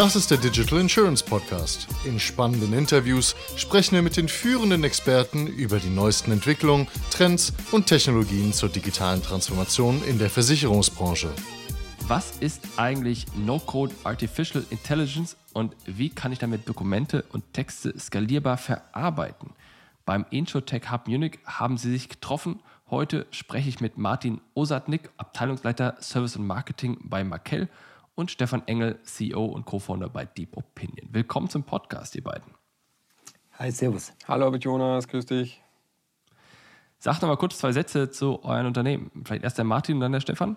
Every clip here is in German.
Das ist der Digital Insurance Podcast. In spannenden Interviews sprechen wir mit den führenden Experten über die neuesten Entwicklungen, Trends und Technologien zur digitalen Transformation in der Versicherungsbranche. Was ist eigentlich No-Code Artificial Intelligence und wie kann ich damit Dokumente und Texte skalierbar verarbeiten? Beim InsurTech Hub Munich haben sie sich getroffen. Heute spreche ich mit Martin Osatnik, Abteilungsleiter Service und Marketing bei Markel und Stefan Engel, CEO und Co-Founder bei Deep Opinion. Willkommen zum Podcast, ihr beiden. Hi, Servus. Hallo, Jonas, grüß dich. Sag noch mal kurz zwei Sätze zu euren Unternehmen. Vielleicht erst der Martin und dann der Stefan.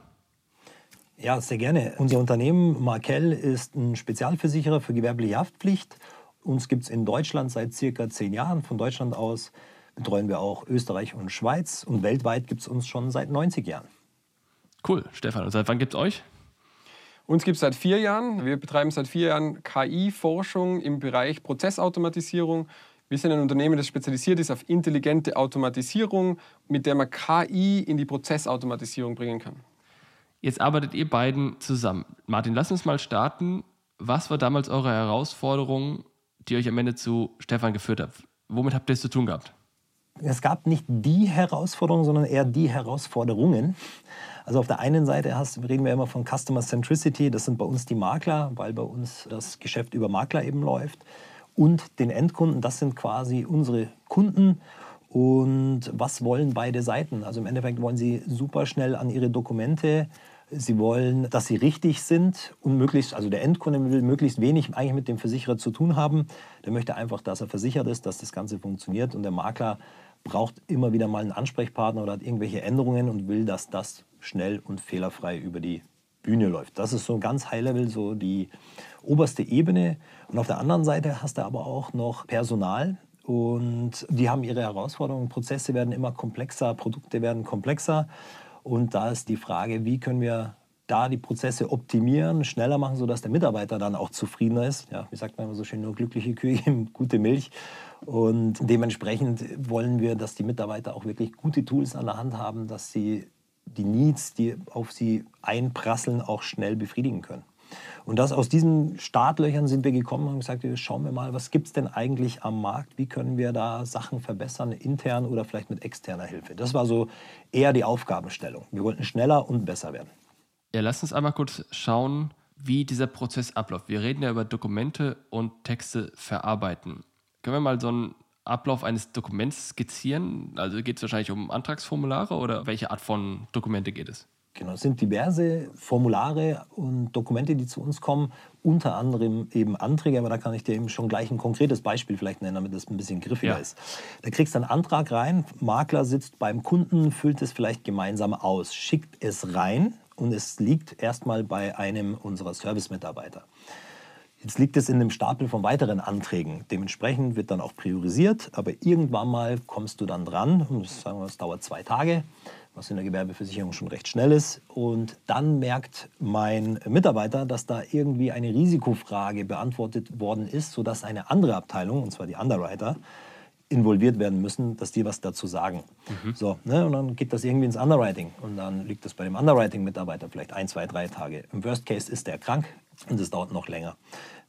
Ja, sehr gerne. Unser Unternehmen Markel ist ein Spezialversicherer für gewerbliche Haftpflicht. Uns gibt es in Deutschland seit circa zehn Jahren. Von Deutschland aus betreuen wir auch Österreich und Schweiz. Und weltweit gibt es uns schon seit 90 Jahren. Cool, Stefan. Und seit wann gibt es euch? Uns gibt es seit vier Jahren. Wir betreiben seit vier Jahren KI-Forschung im Bereich Prozessautomatisierung. Wir sind ein Unternehmen, das spezialisiert ist auf intelligente Automatisierung, mit der man KI in die Prozessautomatisierung bringen kann. Jetzt arbeitet ihr beiden zusammen. Martin, lass uns mal starten. Was war damals eure Herausforderung, die euch am Ende zu Stefan geführt hat? Womit habt ihr es zu tun gehabt? Es gab nicht die Herausforderung, sondern eher die Herausforderungen. Also auf der einen Seite hast, reden wir immer von Customer Centricity, das sind bei uns die Makler, weil bei uns das Geschäft über Makler eben läuft. Und den Endkunden, das sind quasi unsere Kunden. Und was wollen beide Seiten? Also im Endeffekt wollen sie super schnell an ihre Dokumente. Sie wollen, dass sie richtig sind und möglichst, also der Endkunde will möglichst wenig eigentlich mit dem Versicherer zu tun haben. Der möchte einfach, dass er versichert ist, dass das Ganze funktioniert. Und der Makler braucht immer wieder mal einen Ansprechpartner oder hat irgendwelche Änderungen und will, dass das schnell und fehlerfrei über die Bühne läuft. Das ist so ganz High-Level, so die oberste Ebene. Und auf der anderen Seite hast du aber auch noch Personal. Und die haben ihre Herausforderungen. Prozesse werden immer komplexer, Produkte werden komplexer. Und da ist die Frage, wie können wir da die Prozesse optimieren, schneller machen, sodass der Mitarbeiter dann auch zufriedener ist. Ja, wie sagt man immer so schön, nur glückliche Kühe geben gute Milch. Und dementsprechend wollen wir, dass die Mitarbeiter auch wirklich gute Tools an der Hand haben, dass sie die Needs, die auf sie einprasseln, auch schnell befriedigen können. Und das aus diesen Startlöchern sind wir gekommen und gesagt, schauen wir mal, was gibt es denn eigentlich am Markt? Wie können wir da Sachen verbessern, intern oder vielleicht mit externer Hilfe? Das war so eher die Aufgabenstellung. Wir wollten schneller und besser werden. Ja, lass uns einmal kurz schauen, wie dieser Prozess abläuft. Wir reden ja über Dokumente und Texte verarbeiten. Können wir mal so einen Ablauf eines Dokuments skizzieren? Also geht es wahrscheinlich um Antragsformulare oder welche Art von Dokumente geht es? Genau, es sind diverse Formulare und Dokumente, die zu uns kommen, unter anderem eben Anträge, aber da kann ich dir eben schon gleich ein konkretes Beispiel vielleicht nennen, damit das ein bisschen griffiger ja. ist. Da kriegst du einen Antrag rein, Makler sitzt beim Kunden, füllt es vielleicht gemeinsam aus, schickt es rein und es liegt erstmal bei einem unserer Service-Mitarbeiter. Jetzt liegt es in einem Stapel von weiteren Anträgen. Dementsprechend wird dann auch priorisiert, aber irgendwann mal kommst du dann dran das, sagen wir, das dauert zwei Tage, was in der Gewerbeversicherung schon recht schnell ist. Und dann merkt mein Mitarbeiter, dass da irgendwie eine Risikofrage beantwortet worden ist, sodass eine andere Abteilung, und zwar die Underwriter, involviert werden müssen, dass die was dazu sagen. Mhm. So, ne? Und dann geht das irgendwie ins Underwriting und dann liegt das bei dem Underwriting-Mitarbeiter vielleicht ein, zwei, drei Tage. Im Worst Case ist der krank und es dauert noch länger.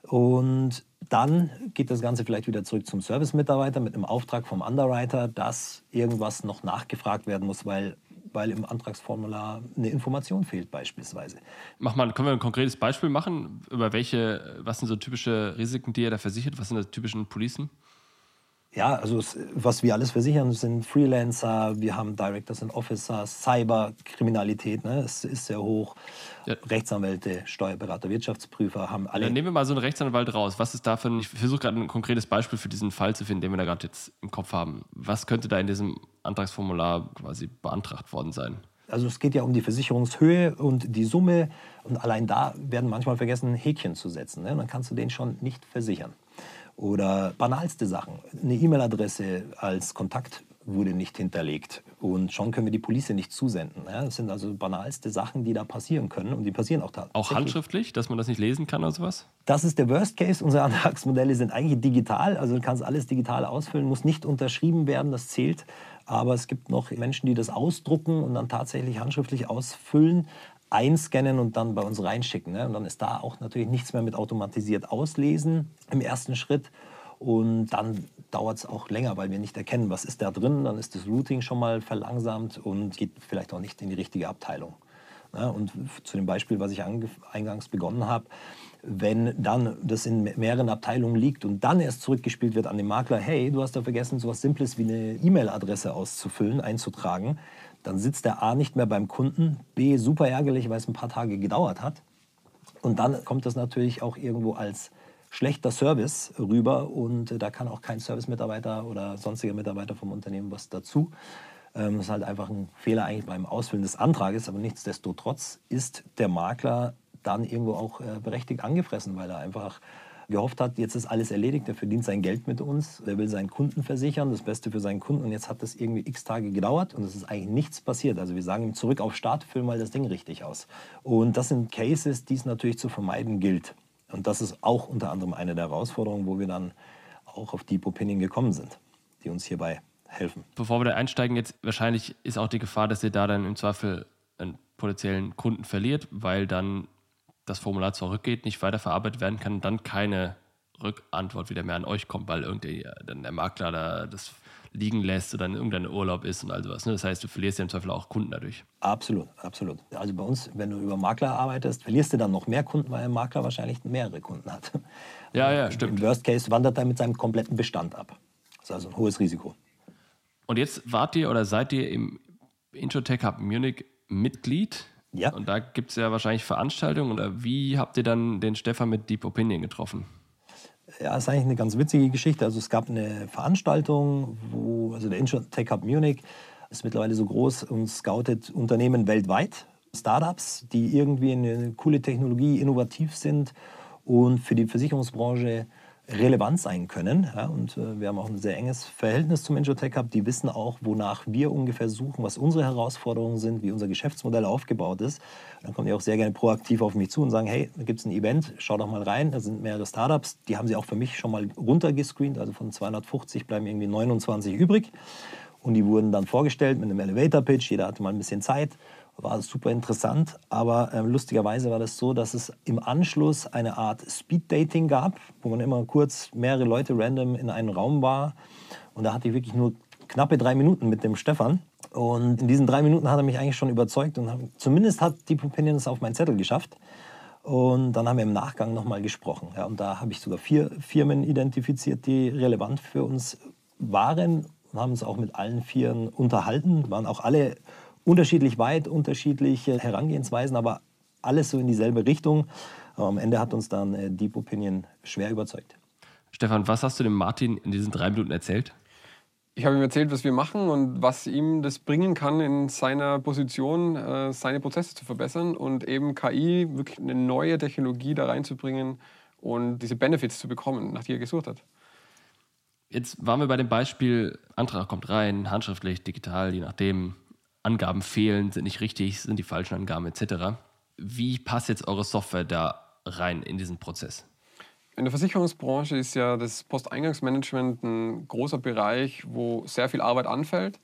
Und dann geht das Ganze vielleicht wieder zurück zum Service-Mitarbeiter mit einem Auftrag vom Underwriter, dass irgendwas noch nachgefragt werden muss, weil, weil im Antragsformular eine Information fehlt beispielsweise. Mach mal, können wir ein konkretes Beispiel machen? Über welche, was sind so typische Risiken, die ihr da versichert? Was sind die typischen Policen? Ja, also was wir alles versichern, sind Freelancer, wir haben Directors and Officers, Cyberkriminalität, ne, ist, ist sehr hoch. Ja. Rechtsanwälte, Steuerberater, Wirtschaftsprüfer haben alle. Dann nehmen wir mal so einen Rechtsanwalt raus. Was ist da für ein, ich versuche gerade ein konkretes Beispiel für diesen Fall zu finden, den wir da gerade jetzt im Kopf haben. Was könnte da in diesem Antragsformular quasi beantragt worden sein? Also es geht ja um die Versicherungshöhe und die Summe und allein da werden manchmal vergessen, Häkchen zu setzen. Ne? dann kannst du den schon nicht versichern. Oder banalste Sachen. Eine E-Mail-Adresse als Kontakt wurde nicht hinterlegt. Und schon können wir die Police nicht zusenden. Das sind also banalste Sachen, die da passieren können. Und die passieren auch tatsächlich. Auch handschriftlich, dass man das nicht lesen kann oder sowas? Das ist der Worst Case. Unsere Antragsmodelle sind eigentlich digital. Also du kannst alles digital ausfüllen, muss nicht unterschrieben werden, das zählt. Aber es gibt noch Menschen, die das ausdrucken und dann tatsächlich handschriftlich ausfüllen. Einscannen und dann bei uns reinschicken. Ne? Und dann ist da auch natürlich nichts mehr mit automatisiert auslesen im ersten Schritt. Und dann dauert es auch länger, weil wir nicht erkennen, was ist da drin. Dann ist das Routing schon mal verlangsamt und geht vielleicht auch nicht in die richtige Abteilung. Ja, und zu dem Beispiel, was ich eingangs begonnen habe, wenn dann das in mehreren Abteilungen liegt und dann erst zurückgespielt wird an den Makler, hey, du hast da vergessen, so etwas Simples wie eine E-Mail-Adresse auszufüllen, einzutragen, dann sitzt der A nicht mehr beim Kunden, B super ärgerlich, weil es ein paar Tage gedauert hat. Und dann kommt das natürlich auch irgendwo als schlechter Service rüber und da kann auch kein Service-Mitarbeiter oder sonstiger Mitarbeiter vom Unternehmen was dazu. Ähm, das ist halt einfach ein Fehler eigentlich beim Ausfüllen des Antrages, aber nichtsdestotrotz ist der Makler dann irgendwo auch äh, berechtigt angefressen, weil er einfach gehofft hat, jetzt ist alles erledigt, er verdient sein Geld mit uns, er will seinen Kunden versichern, das Beste für seinen Kunden und jetzt hat das irgendwie x Tage gedauert und es ist eigentlich nichts passiert. Also wir sagen ihm zurück auf Start, füll mal das Ding richtig aus. Und das sind Cases, die es natürlich zu vermeiden gilt. Und das ist auch unter anderem eine der Herausforderungen, wo wir dann auch auf Deep Opinion gekommen sind, die uns hierbei helfen. Bevor wir da einsteigen, jetzt wahrscheinlich ist auch die Gefahr, dass ihr da dann im Zweifel einen potenziellen Kunden verliert, weil dann das Formular zurückgeht, nicht weiterverarbeitet werden kann dann keine Rückantwort wieder mehr an euch kommt, weil irgendwie dann der Makler da das liegen lässt oder in irgendeinem Urlaub ist und all sowas. Ne? Das heißt, du verlierst ja im Zweifel auch Kunden dadurch. Absolut, absolut. Also bei uns, wenn du über Makler arbeitest, verlierst du dann noch mehr Kunden, weil ein Makler wahrscheinlich mehrere Kunden hat. Ja, ja, stimmt. Im Worst Case wandert er mit seinem kompletten Bestand ab. Das ist also ein hohes Risiko. Und jetzt wart ihr oder seid ihr im Introtech Hub Munich Mitglied? Ja. Und da gibt es ja wahrscheinlich Veranstaltungen. Oder wie habt ihr dann den Stefan mit Deep Opinion getroffen? Ja, das ist eigentlich eine ganz witzige Geschichte. Also es gab eine Veranstaltung, wo, also der Tech Hub Munich ist mittlerweile so groß und scoutet Unternehmen weltweit, Startups, die irgendwie eine coole Technologie, innovativ sind und für die Versicherungsbranche relevant sein können. Ja, und äh, wir haben auch ein sehr enges Verhältnis zum Injotech gehabt. Die wissen auch, wonach wir ungefähr suchen, was unsere Herausforderungen sind, wie unser Geschäftsmodell aufgebaut ist. Dann kommen die auch sehr gerne proaktiv auf mich zu und sagen, hey, da gibt es ein Event, schau doch mal rein. Da sind mehrere Startups. Die haben sie auch für mich schon mal runtergescreent. Also von 250 bleiben irgendwie 29 übrig. Und die wurden dann vorgestellt mit einem Elevator-Pitch. Jeder hatte mal ein bisschen Zeit war super interessant. Aber äh, lustigerweise war das so, dass es im Anschluss eine Art Speed-Dating gab, wo man immer kurz mehrere Leute random in einem Raum war. Und da hatte ich wirklich nur knappe drei Minuten mit dem Stefan. Und in diesen drei Minuten hat er mich eigentlich schon überzeugt und hat, zumindest hat Deep Opinion es auf meinen Zettel geschafft. Und dann haben wir im Nachgang nochmal gesprochen. Ja, und da habe ich sogar vier Firmen identifiziert, die relevant für uns waren und haben uns auch mit allen Vieren unterhalten, waren auch alle unterschiedlich weit, unterschiedliche Herangehensweisen, aber alles so in dieselbe Richtung. Aber am Ende hat uns dann äh, Deep Opinion schwer überzeugt. Stefan, was hast du dem Martin in diesen drei Minuten erzählt? Ich habe ihm erzählt, was wir machen und was ihm das bringen kann, in seiner Position äh, seine Prozesse zu verbessern und eben KI, wirklich eine neue Technologie da reinzubringen und diese Benefits zu bekommen, nach die er gesucht hat. Jetzt waren wir bei dem Beispiel, Antrag kommt rein, handschriftlich, digital, je nachdem. Angaben fehlen, sind nicht richtig, sind die falschen Angaben etc. Wie passt jetzt eure Software da rein in diesen Prozess? In der Versicherungsbranche ist ja das Posteingangsmanagement ein großer Bereich, wo sehr viel Arbeit anfällt,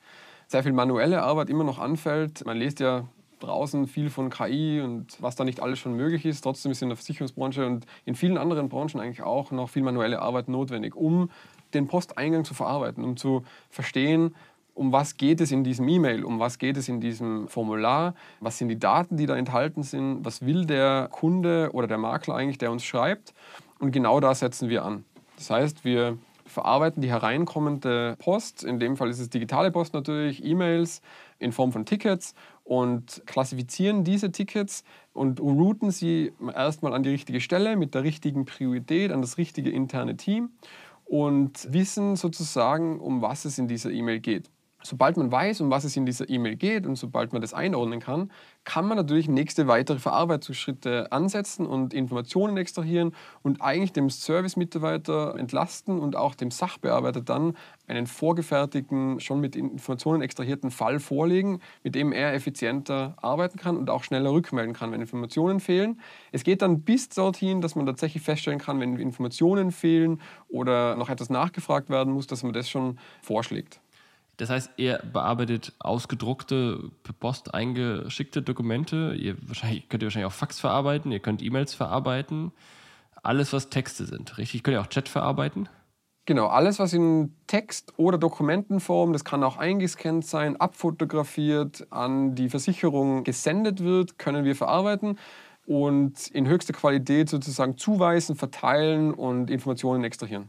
sehr viel manuelle Arbeit immer noch anfällt. Man liest ja draußen viel von KI und was da nicht alles schon möglich ist. Trotzdem ist in der Versicherungsbranche und in vielen anderen Branchen eigentlich auch noch viel manuelle Arbeit notwendig, um den Posteingang zu verarbeiten, um zu verstehen, um was geht es in diesem E-Mail, um was geht es in diesem Formular, was sind die Daten, die da enthalten sind, was will der Kunde oder der Makler eigentlich, der uns schreibt. Und genau da setzen wir an. Das heißt, wir verarbeiten die hereinkommende Post, in dem Fall ist es digitale Post natürlich, E-Mails in Form von Tickets und klassifizieren diese Tickets und routen sie erstmal an die richtige Stelle mit der richtigen Priorität, an das richtige interne Team und wissen sozusagen, um was es in dieser E-Mail geht. Sobald man weiß, um was es in dieser E-Mail geht und sobald man das einordnen kann, kann man natürlich nächste weitere Verarbeitungsschritte ansetzen und Informationen extrahieren und eigentlich dem Service-Mitarbeiter entlasten und auch dem Sachbearbeiter dann einen vorgefertigten, schon mit Informationen extrahierten Fall vorlegen, mit dem er effizienter arbeiten kann und auch schneller rückmelden kann, wenn Informationen fehlen. Es geht dann bis dorthin, dass man tatsächlich feststellen kann, wenn Informationen fehlen oder noch etwas nachgefragt werden muss, dass man das schon vorschlägt. Das heißt, ihr bearbeitet ausgedruckte, per Post eingeschickte Dokumente. Ihr könnt ihr wahrscheinlich auch Fax verarbeiten, ihr könnt E-Mails verarbeiten. Alles, was Texte sind, richtig? Könnt ihr auch Chat verarbeiten? Genau, alles, was in Text- oder Dokumentenform, das kann auch eingescannt sein, abfotografiert, an die Versicherung gesendet wird, können wir verarbeiten und in höchster Qualität sozusagen zuweisen, verteilen und Informationen extrahieren.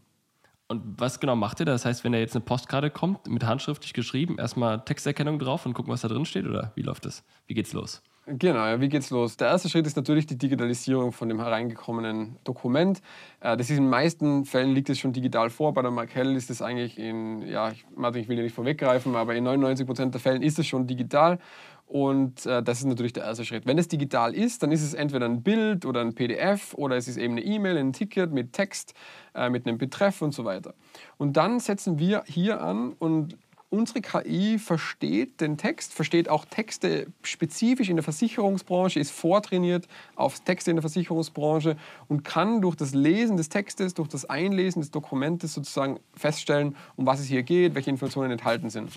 Und was genau macht ihr da? Das heißt, wenn da jetzt eine Postkarte kommt, mit handschriftlich geschrieben, erstmal Texterkennung drauf und gucken, was da drin steht? Oder wie läuft das? Wie geht's los? Genau, ja, wie geht's los? Der erste Schritt ist natürlich die Digitalisierung von dem hereingekommenen Dokument. Äh, das ist in den meisten Fällen liegt es schon digital vor. Bei der Markel ist es eigentlich in, ja, ich, ich will ja nicht vorweggreifen, aber in 99 Prozent der Fällen ist es schon digital. Und äh, das ist natürlich der erste Schritt. Wenn es digital ist, dann ist es entweder ein Bild oder ein PDF oder es ist eben eine E-Mail, ein Ticket mit Text, äh, mit einem Betreff und so weiter. Und dann setzen wir hier an und unsere KI versteht den Text, versteht auch Texte spezifisch in der Versicherungsbranche, ist vortrainiert auf Texte in der Versicherungsbranche und kann durch das Lesen des Textes, durch das Einlesen des Dokumentes sozusagen feststellen, um was es hier geht, welche Informationen enthalten sind.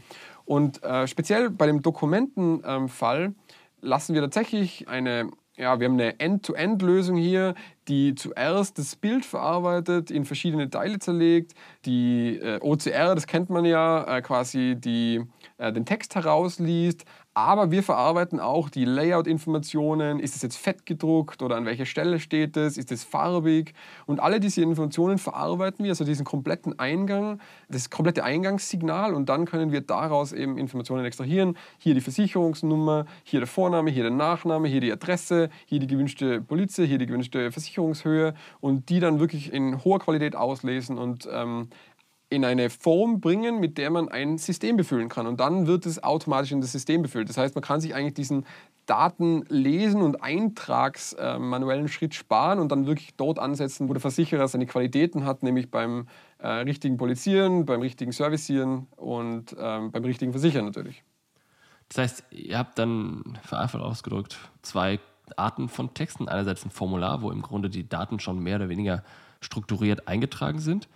Und äh, speziell bei dem Dokumentenfall ähm, lassen wir tatsächlich eine ja, wir haben eine End-to-End-Lösung hier, die zuerst das Bild verarbeitet, in verschiedene Teile zerlegt, die äh, OCR, das kennt man ja, äh, quasi die, äh, den Text herausliest, aber wir verarbeiten auch die Layout-Informationen. Ist es jetzt fett gedruckt oder an welcher Stelle steht es? Ist es farbig? Und alle diese Informationen verarbeiten wir, also diesen kompletten Eingang, das komplette Eingangssignal. Und dann können wir daraus eben Informationen extrahieren. Hier die Versicherungsnummer, hier der Vorname, hier der Nachname, hier die Adresse, hier die gewünschte Polizei, hier die gewünschte Versicherungshöhe. Und die dann wirklich in hoher Qualität auslesen und ähm, in eine Form bringen, mit der man ein System befüllen kann. Und dann wird es automatisch in das System befüllt. Das heißt, man kann sich eigentlich diesen Datenlesen und Eintragsmanuellen äh, Schritt sparen und dann wirklich dort ansetzen, wo der Versicherer seine Qualitäten hat, nämlich beim äh, richtigen Polizieren, beim richtigen Servicieren und ähm, beim richtigen Versichern natürlich. Das heißt, ihr habt dann vereinfacht ausgedrückt zwei Arten von Texten. Einerseits ein Formular, wo im Grunde die Daten schon mehr oder weniger strukturiert eingetragen sind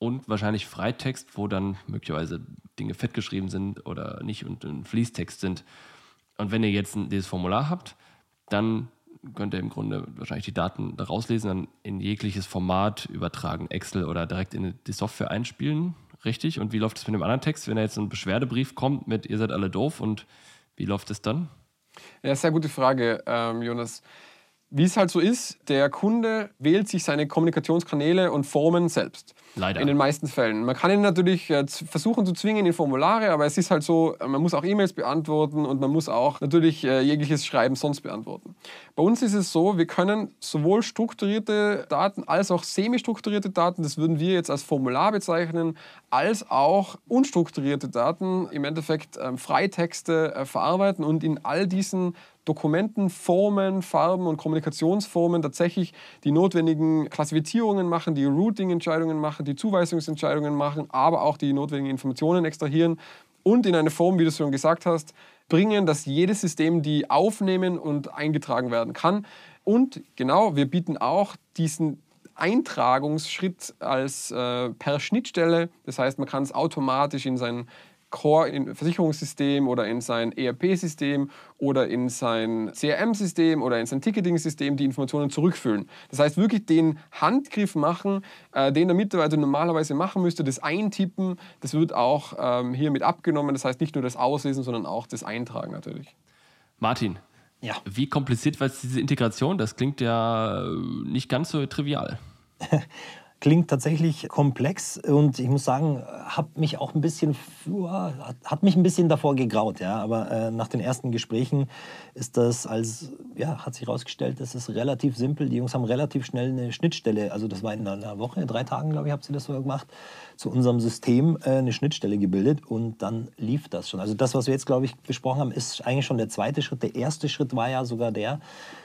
und wahrscheinlich Freitext, wo dann möglicherweise Dinge fettgeschrieben sind oder nicht und ein Fließtext sind. Und wenn ihr jetzt dieses Formular habt, dann könnt ihr im Grunde wahrscheinlich die Daten da rauslesen, dann in jegliches Format übertragen, Excel oder direkt in die Software einspielen. Richtig? Und wie läuft es mit dem anderen Text, wenn da jetzt ein Beschwerdebrief kommt mit ihr seid alle doof und wie läuft es dann? Ja, sehr gute Frage, ähm, Jonas. Wie es halt so ist, der Kunde wählt sich seine Kommunikationskanäle und Formen selbst. Leider. In den meisten Fällen. Man kann ihn natürlich äh, versuchen zu zwingen in Formulare, aber es ist halt so, äh, man muss auch E-Mails beantworten und man muss auch natürlich äh, jegliches Schreiben sonst beantworten. Bei uns ist es so, wir können sowohl strukturierte Daten als auch semi-strukturierte Daten, das würden wir jetzt als Formular bezeichnen, als auch unstrukturierte Daten, im Endeffekt ähm, Freitexte verarbeiten und in all diesen Dokumenten, Formen, Farben und Kommunikationsformen tatsächlich die notwendigen Klassifizierungen machen, die Routing-Entscheidungen machen, die Zuweisungsentscheidungen machen, aber auch die notwendigen Informationen extrahieren und in eine Form, wie du schon gesagt hast, bringen, dass jedes System die aufnehmen und eingetragen werden kann. Und genau, wir bieten auch diesen Eintragungsschritt als äh, per Schnittstelle. Das heißt, man kann es automatisch in sein Core-Versicherungssystem oder in sein ERP-System oder in sein CRM-System oder in sein Ticketing-System die Informationen zurückfüllen. Das heißt, wirklich den Handgriff machen, äh, den der Mitarbeiter normalerweise machen müsste, das Eintippen, das wird auch ähm, hier mit abgenommen. Das heißt, nicht nur das Auslesen, sondern auch das Eintragen natürlich. Martin, ja. wie kompliziert war jetzt diese Integration? Das klingt ja nicht ganz so trivial. klingt tatsächlich komplex und ich muss sagen, hat mich auch ein bisschen, hat mich ein bisschen davor gegraut, ja. Aber äh, nach den ersten Gesprächen ist das als, ja, hat sich herausgestellt, das ist relativ simpel. Die Jungs haben relativ schnell eine Schnittstelle, also das war in einer Woche, drei Tagen, glaube ich, habt ihr das so gemacht, zu unserem System äh, eine Schnittstelle gebildet und dann lief das schon. Also das, was wir jetzt, glaube ich, besprochen haben, ist eigentlich schon der zweite Schritt. Der erste Schritt war ja sogar der,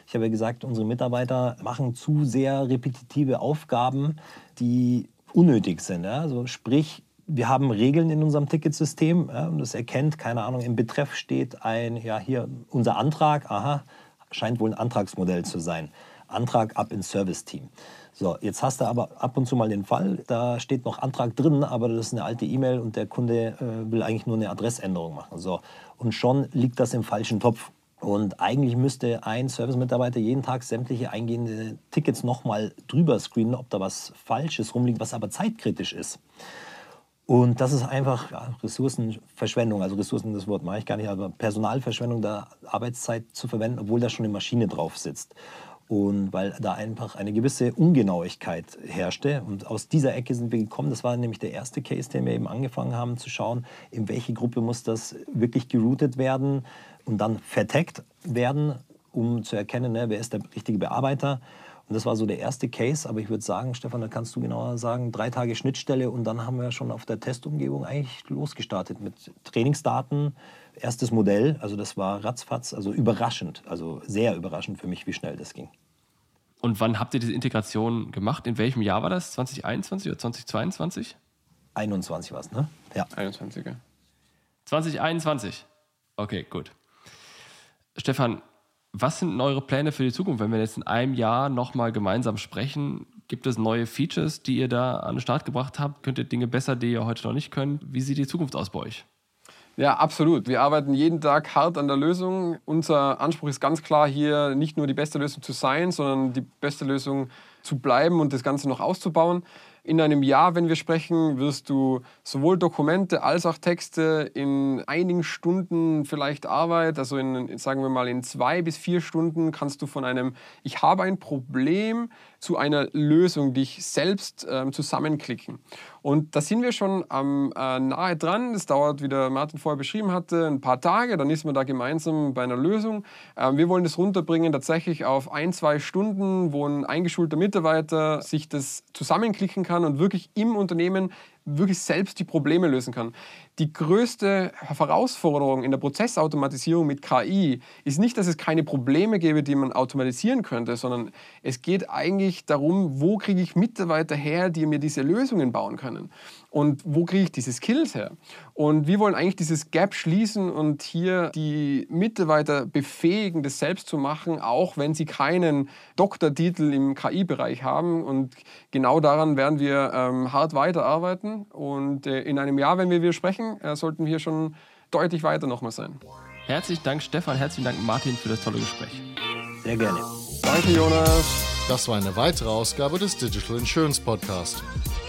ich habe ja gesagt, unsere Mitarbeiter machen zu sehr repetitive Aufgaben, die unnötig sind. Also sprich, wir haben Regeln in unserem Ticketsystem ja, und das erkennt, keine Ahnung, im Betreff steht ein, ja hier unser Antrag, aha, scheint wohl ein Antragsmodell zu sein. Antrag ab ins Service-Team. So, jetzt hast du aber ab und zu mal den Fall, da steht noch Antrag drin, aber das ist eine alte E-Mail und der Kunde äh, will eigentlich nur eine Adressänderung machen. So, und schon liegt das im falschen Topf. Und eigentlich müsste ein Service-Mitarbeiter jeden Tag sämtliche eingehende Tickets nochmal drüber screenen, ob da was Falsches rumliegt, was aber zeitkritisch ist. Und das ist einfach ja, Ressourcenverschwendung, also Ressourcen, das Wort mache ich gar nicht, aber Personalverschwendung, da Arbeitszeit zu verwenden, obwohl da schon eine Maschine drauf sitzt. Und weil da einfach eine gewisse Ungenauigkeit herrschte. Und aus dieser Ecke sind wir gekommen. Das war nämlich der erste Case, den wir eben angefangen haben zu schauen, in welche Gruppe muss das wirklich geroutet werden und dann vertagt werden, um zu erkennen, ne, wer ist der richtige Bearbeiter. Und das war so der erste Case. Aber ich würde sagen, Stefan, da kannst du genauer sagen, drei Tage Schnittstelle und dann haben wir schon auf der Testumgebung eigentlich losgestartet mit Trainingsdaten. Erstes Modell, also das war ratzfatz, also überraschend, also sehr überraschend für mich, wie schnell das ging. Und wann habt ihr diese Integration gemacht? In welchem Jahr war das? 2021 oder 2022? 21 war es, ne? Ja. 21, ja. 2021. Okay, gut. Stefan, was sind eure Pläne für die Zukunft, wenn wir jetzt in einem Jahr nochmal gemeinsam sprechen? Gibt es neue Features, die ihr da an den Start gebracht habt? Könnt ihr Dinge besser, die ihr heute noch nicht könnt? Wie sieht die Zukunft aus bei euch? Ja, absolut. Wir arbeiten jeden Tag hart an der Lösung. Unser Anspruch ist ganz klar hier nicht nur die beste Lösung zu sein, sondern die beste Lösung zu bleiben und das Ganze noch auszubauen. In einem Jahr, wenn wir sprechen, wirst du sowohl Dokumente als auch Texte in einigen Stunden vielleicht Arbeit, also in, sagen wir mal in zwei bis vier Stunden, kannst du von einem Ich habe ein Problem zu einer Lösung dich selbst ähm, zusammenklicken. Und da sind wir schon am, äh, nahe dran. Das dauert, wie der Martin vorher beschrieben hatte, ein paar Tage. Dann ist man da gemeinsam bei einer Lösung. Ähm, wir wollen das runterbringen tatsächlich auf ein, zwei Stunden, wo ein eingeschulter Mitarbeiter sich das zusammenklicken kann und wirklich im Unternehmen wirklich selbst die Probleme lösen kann. Die größte Herausforderung in der Prozessautomatisierung mit KI ist nicht, dass es keine Probleme gäbe, die man automatisieren könnte, sondern es geht eigentlich darum, wo kriege ich Mitarbeiter her, die mir diese Lösungen bauen können und wo kriege ich diese Skills her? Und wir wollen eigentlich dieses Gap schließen und hier die Mitarbeiter befähigen, das selbst zu machen, auch wenn sie keinen Doktortitel im KI-Bereich haben. Und genau daran werden wir ähm, hart weiterarbeiten. Und äh, in einem Jahr, wenn wir wieder sprechen, äh, sollten wir schon deutlich weiter nochmal sein. Herzlichen Dank, Stefan. Herzlichen Dank, Martin, für das tolle Gespräch. Sehr gerne. Danke, Jonas. Das war eine weitere Ausgabe des Digital Insurance Podcast.